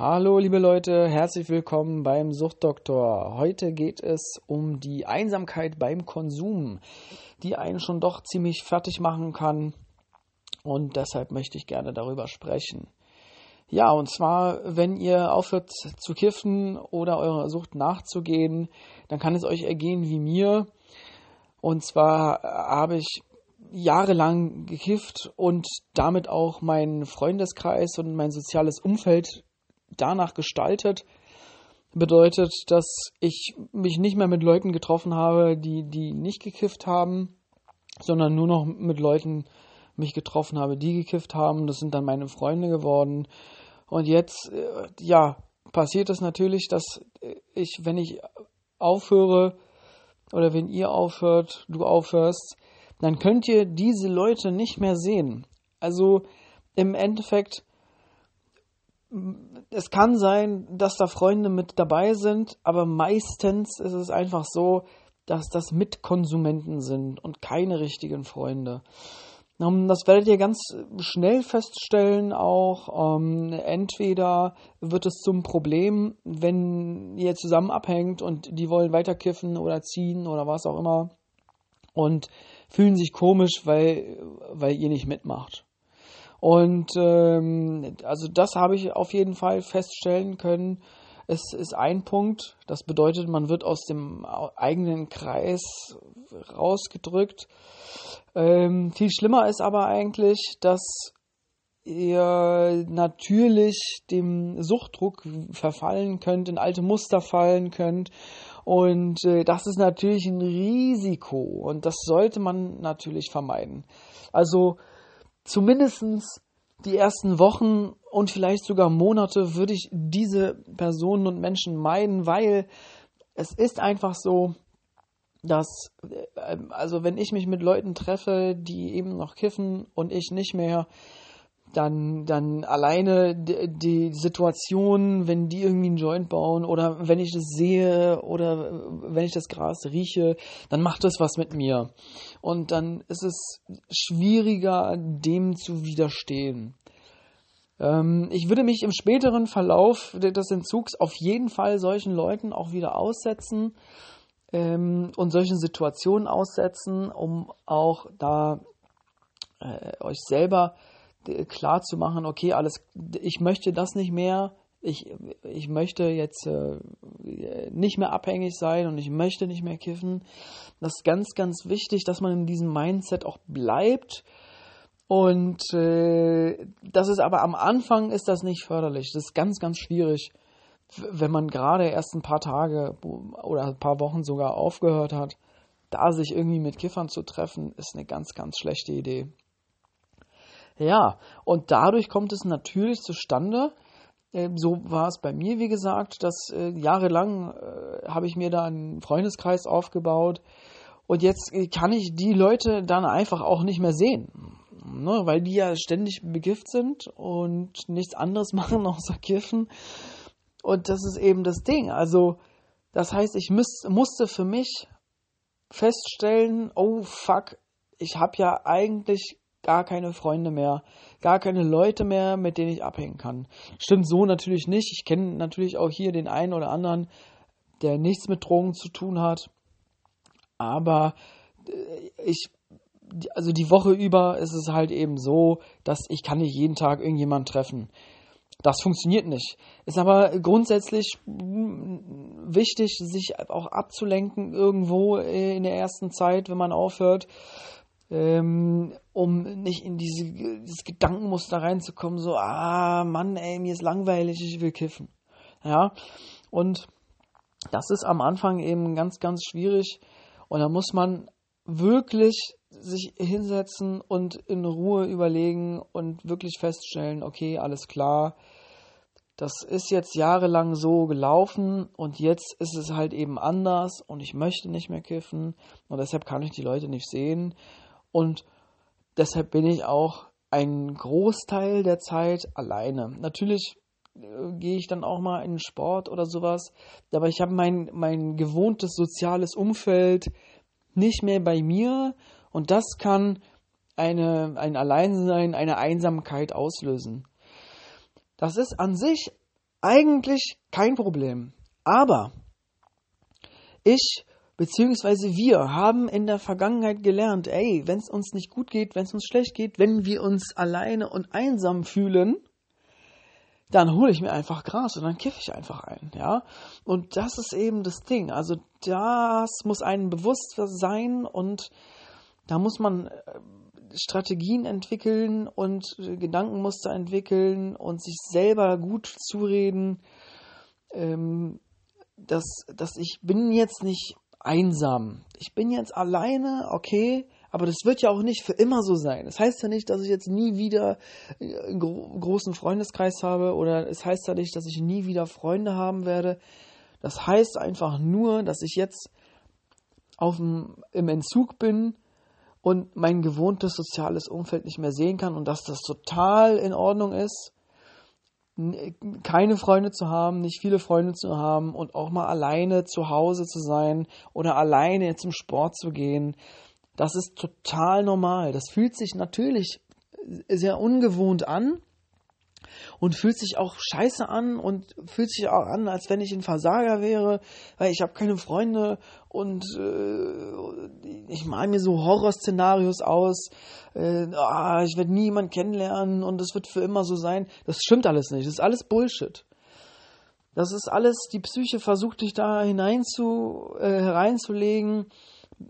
Hallo liebe Leute, herzlich willkommen beim Suchtdoktor. Heute geht es um die Einsamkeit beim Konsum, die einen schon doch ziemlich fertig machen kann und deshalb möchte ich gerne darüber sprechen. Ja, und zwar, wenn ihr aufhört zu kiffen oder eurer Sucht nachzugehen, dann kann es euch ergehen wie mir. Und zwar habe ich jahrelang gekifft und damit auch meinen Freundeskreis und mein soziales Umfeld danach gestaltet. Bedeutet, dass ich mich nicht mehr mit Leuten getroffen habe, die, die nicht gekifft haben, sondern nur noch mit Leuten mich getroffen habe, die gekifft haben. Das sind dann meine Freunde geworden. Und jetzt, äh, ja, passiert es natürlich, dass ich, wenn ich aufhöre oder wenn ihr aufhört, du aufhörst, dann könnt ihr diese Leute nicht mehr sehen. Also im Endeffekt es kann sein, dass da Freunde mit dabei sind, aber meistens ist es einfach so, dass das Mitkonsumenten sind und keine richtigen Freunde. Das werdet ihr ganz schnell feststellen auch. Ähm, entweder wird es zum Problem, wenn ihr zusammen abhängt und die wollen weiter kiffen oder ziehen oder was auch immer und fühlen sich komisch, weil, weil ihr nicht mitmacht. Und ähm, also das habe ich auf jeden Fall feststellen können. Es ist ein Punkt, das bedeutet, man wird aus dem eigenen Kreis rausgedrückt. Ähm, viel schlimmer ist aber eigentlich, dass ihr natürlich dem Suchtdruck verfallen könnt, in alte Muster fallen könnt. Und äh, das ist natürlich ein Risiko und das sollte man natürlich vermeiden. Also zumindestens die ersten Wochen und vielleicht sogar Monate würde ich diese Personen und Menschen meiden, weil es ist einfach so, dass, äh, also wenn ich mich mit Leuten treffe, die eben noch kiffen und ich nicht mehr, dann, dann alleine die, Situation, wenn die irgendwie einen Joint bauen oder wenn ich das sehe oder wenn ich das Gras rieche, dann macht das was mit mir. Und dann ist es schwieriger, dem zu widerstehen. Ähm, ich würde mich im späteren Verlauf des Entzugs auf jeden Fall solchen Leuten auch wieder aussetzen ähm, und solchen Situationen aussetzen, um auch da äh, euch selber klar zu machen, okay, alles, ich möchte das nicht mehr, ich, ich möchte jetzt äh, nicht mehr abhängig sein und ich möchte nicht mehr kiffen. Das ist ganz, ganz wichtig, dass man in diesem Mindset auch bleibt. Und äh, das ist aber am Anfang ist das nicht förderlich. Das ist ganz, ganz schwierig, wenn man gerade erst ein paar Tage oder ein paar Wochen sogar aufgehört hat, da sich irgendwie mit Kiffern zu treffen, ist eine ganz, ganz schlechte Idee. Ja, und dadurch kommt es natürlich zustande, äh, so war es bei mir, wie gesagt, dass äh, jahrelang äh, habe ich mir da einen Freundeskreis aufgebaut und jetzt äh, kann ich die Leute dann einfach auch nicht mehr sehen, ne, weil die ja ständig begift sind und nichts anderes machen außer kiffen. Und das ist eben das Ding. Also, das heißt, ich müß, musste für mich feststellen, oh fuck, ich habe ja eigentlich gar keine Freunde mehr, gar keine Leute mehr, mit denen ich abhängen kann. Stimmt so natürlich nicht. Ich kenne natürlich auch hier den einen oder anderen, der nichts mit Drogen zu tun hat. Aber äh, ich, also die Woche über ist es halt eben so, dass ich kann nicht jeden Tag irgendjemanden treffen. Das funktioniert nicht. Ist aber grundsätzlich wichtig, sich auch abzulenken irgendwo in der ersten Zeit, wenn man aufhört ähm, um nicht in diese, dieses Gedankenmuster reinzukommen, so, ah, Mann, ey, mir ist langweilig, ich will kiffen. Ja, und das ist am Anfang eben ganz, ganz schwierig. Und da muss man wirklich sich hinsetzen und in Ruhe überlegen und wirklich feststellen, okay, alles klar, das ist jetzt jahrelang so gelaufen und jetzt ist es halt eben anders und ich möchte nicht mehr kiffen. Und deshalb kann ich die Leute nicht sehen und deshalb bin ich auch einen Großteil der Zeit alleine. Natürlich äh, gehe ich dann auch mal in Sport oder sowas, aber ich habe mein, mein gewohntes soziales Umfeld nicht mehr bei mir und das kann eine, ein Alleinsein, eine Einsamkeit auslösen. Das ist an sich eigentlich kein Problem. Aber ich beziehungsweise wir haben in der Vergangenheit gelernt, ey, wenn es uns nicht gut geht, wenn es uns schlecht geht, wenn wir uns alleine und einsam fühlen, dann hole ich mir einfach Gras und dann kiffe ich einfach ein, ja. Und das ist eben das Ding. Also das muss einem bewusst sein und da muss man äh, Strategien entwickeln und Gedankenmuster entwickeln und sich selber gut zureden, ähm, dass, dass ich bin jetzt nicht einsam. Ich bin jetzt alleine, okay, aber das wird ja auch nicht für immer so sein. Das heißt ja nicht, dass ich jetzt nie wieder einen gro großen Freundeskreis habe oder es heißt ja nicht, dass ich nie wieder Freunde haben werde. Das heißt einfach nur, dass ich jetzt auf im Entzug bin und mein gewohntes soziales Umfeld nicht mehr sehen kann und dass das total in Ordnung ist, keine Freunde zu haben, nicht viele Freunde zu haben und auch mal alleine zu Hause zu sein oder alleine zum Sport zu gehen. Das ist total normal. Das fühlt sich natürlich sehr ungewohnt an und fühlt sich auch scheiße an und fühlt sich auch an, als wenn ich ein Versager wäre, weil ich habe keine Freunde und äh, ich male mir so Horrorszenarios aus, äh, ah, ich werde nie jemanden kennenlernen und es wird für immer so sein. Das stimmt alles nicht, das ist alles Bullshit. Das ist alles, die Psyche versucht dich da hinein zu, äh, hereinzulegen,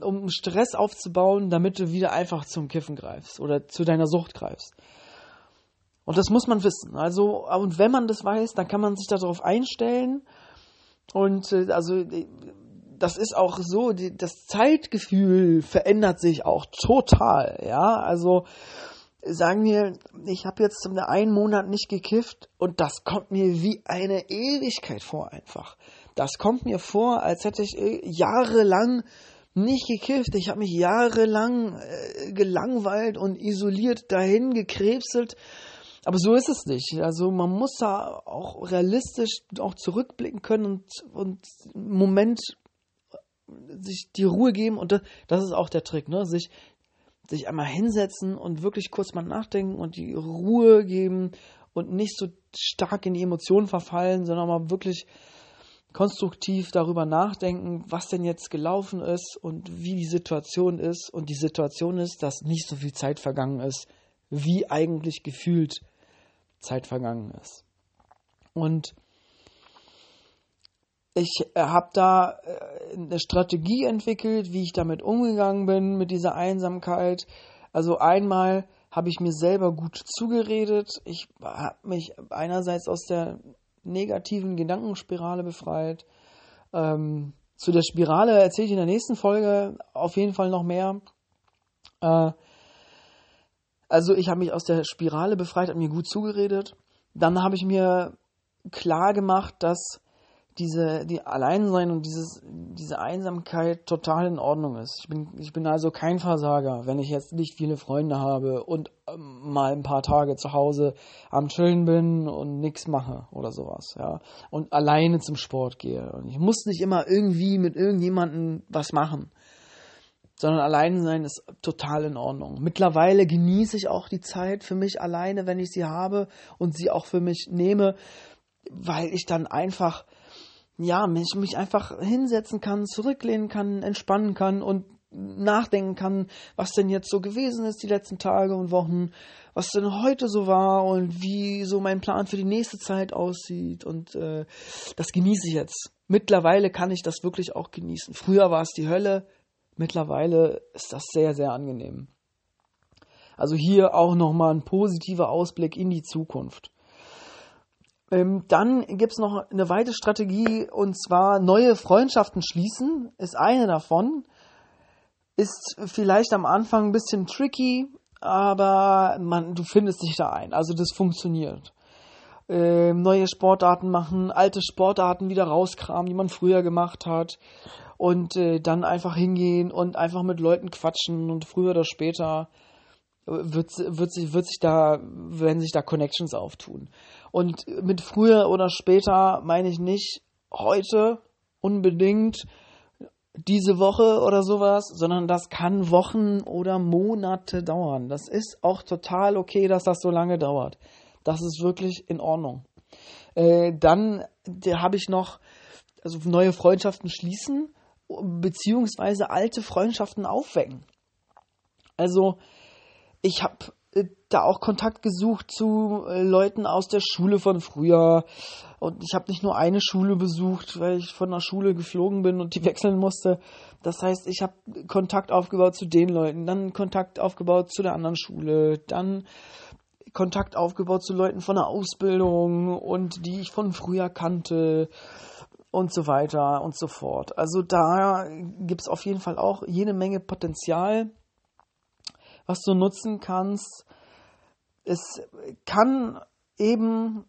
um Stress aufzubauen, damit du wieder einfach zum Kiffen greifst oder zu deiner Sucht greifst. Und das muss man wissen. Also, und wenn man das weiß, dann kann man sich darauf einstellen. Und äh, also das ist auch so, die, das Zeitgefühl verändert sich auch total. Ja, also sagen wir, ich habe jetzt einen Monat nicht gekifft und das kommt mir wie eine Ewigkeit vor einfach. Das kommt mir vor, als hätte ich äh, jahrelang nicht gekifft. Ich habe mich jahrelang äh, gelangweilt und isoliert dahin gekrebselt aber so ist es nicht. Also man muss da auch realistisch auch zurückblicken können und, und einen Moment sich die Ruhe geben. Und das, das ist auch der Trick, ne? Sich, sich einmal hinsetzen und wirklich kurz mal nachdenken und die Ruhe geben und nicht so stark in die Emotionen verfallen, sondern mal wirklich konstruktiv darüber nachdenken, was denn jetzt gelaufen ist und wie die Situation ist. Und die Situation ist, dass nicht so viel Zeit vergangen ist, wie eigentlich gefühlt Zeit vergangen ist. Und ich äh, habe da äh, eine Strategie entwickelt, wie ich damit umgegangen bin, mit dieser Einsamkeit. Also einmal habe ich mir selber gut zugeredet. Ich habe mich einerseits aus der negativen Gedankenspirale befreit. Ähm, zu der Spirale erzähle ich in der nächsten Folge auf jeden Fall noch mehr. Äh, also ich habe mich aus der Spirale befreit, habe mir gut zugeredet. Dann habe ich mir klar gemacht, dass diese, die Alleinsein und dieses, diese Einsamkeit total in Ordnung ist. Ich bin, ich bin also kein Versager, wenn ich jetzt nicht viele Freunde habe und ähm, mal ein paar Tage zu Hause am Chillen bin und nichts mache oder sowas, ja. Und alleine zum Sport gehe. Und ich muss nicht immer irgendwie mit irgendjemandem was machen sondern allein sein ist total in Ordnung. Mittlerweile genieße ich auch die Zeit für mich alleine, wenn ich sie habe und sie auch für mich nehme, weil ich dann einfach, ja, mich, mich einfach hinsetzen kann, zurücklehnen kann, entspannen kann und nachdenken kann, was denn jetzt so gewesen ist die letzten Tage und Wochen, was denn heute so war und wie so mein Plan für die nächste Zeit aussieht und äh, das genieße ich jetzt. Mittlerweile kann ich das wirklich auch genießen. Früher war es die Hölle, Mittlerweile ist das sehr, sehr angenehm. Also hier auch nochmal ein positiver Ausblick in die Zukunft. Ähm, dann gibt es noch eine weitere Strategie und zwar neue Freundschaften schließen, ist eine davon. Ist vielleicht am Anfang ein bisschen tricky, aber man, du findest dich da ein. Also das funktioniert. Ähm, neue Sportarten machen, alte Sportarten wieder rauskramen, die man früher gemacht hat und äh, dann einfach hingehen und einfach mit Leuten quatschen und früher oder später wird, wird, sich, wird sich da, werden sich da Connections auftun. Und mit früher oder später meine ich nicht heute unbedingt diese Woche oder sowas, sondern das kann Wochen oder Monate dauern. Das ist auch total okay, dass das so lange dauert. Das ist wirklich in Ordnung. Äh, dann habe ich noch also neue Freundschaften schließen, beziehungsweise alte Freundschaften aufwecken. Also ich habe äh, da auch Kontakt gesucht zu äh, Leuten aus der Schule von früher. Und ich habe nicht nur eine Schule besucht, weil ich von der Schule geflogen bin und die wechseln musste. Das heißt, ich habe Kontakt aufgebaut zu den Leuten, dann Kontakt aufgebaut zu der anderen Schule, dann Kontakt aufgebaut zu Leuten von der Ausbildung und die ich von früher kannte und so weiter und so fort. Also da gibt es auf jeden Fall auch jede Menge Potenzial, was du nutzen kannst. Es kann eben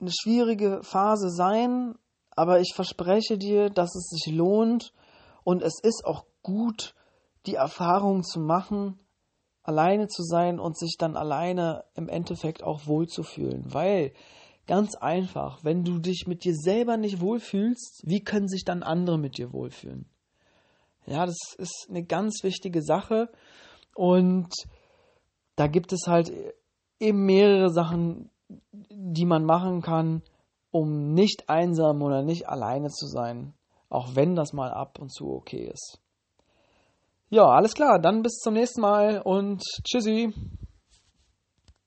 eine schwierige Phase sein, aber ich verspreche dir, dass es sich lohnt und es ist auch gut, die Erfahrung zu machen, alleine zu sein und sich dann alleine im Endeffekt auch wohlzufühlen. Weil, ganz einfach, wenn du dich mit dir selber nicht wohlfühlst, wie können sich dann andere mit dir wohlfühlen? Ja, das ist eine ganz wichtige Sache und da gibt es halt eben mehrere Sachen, die man machen kann, um nicht einsam oder nicht alleine zu sein, auch wenn das mal ab und zu okay ist. Ja, alles klar. Dann bis zum nächsten Mal und tschüssi.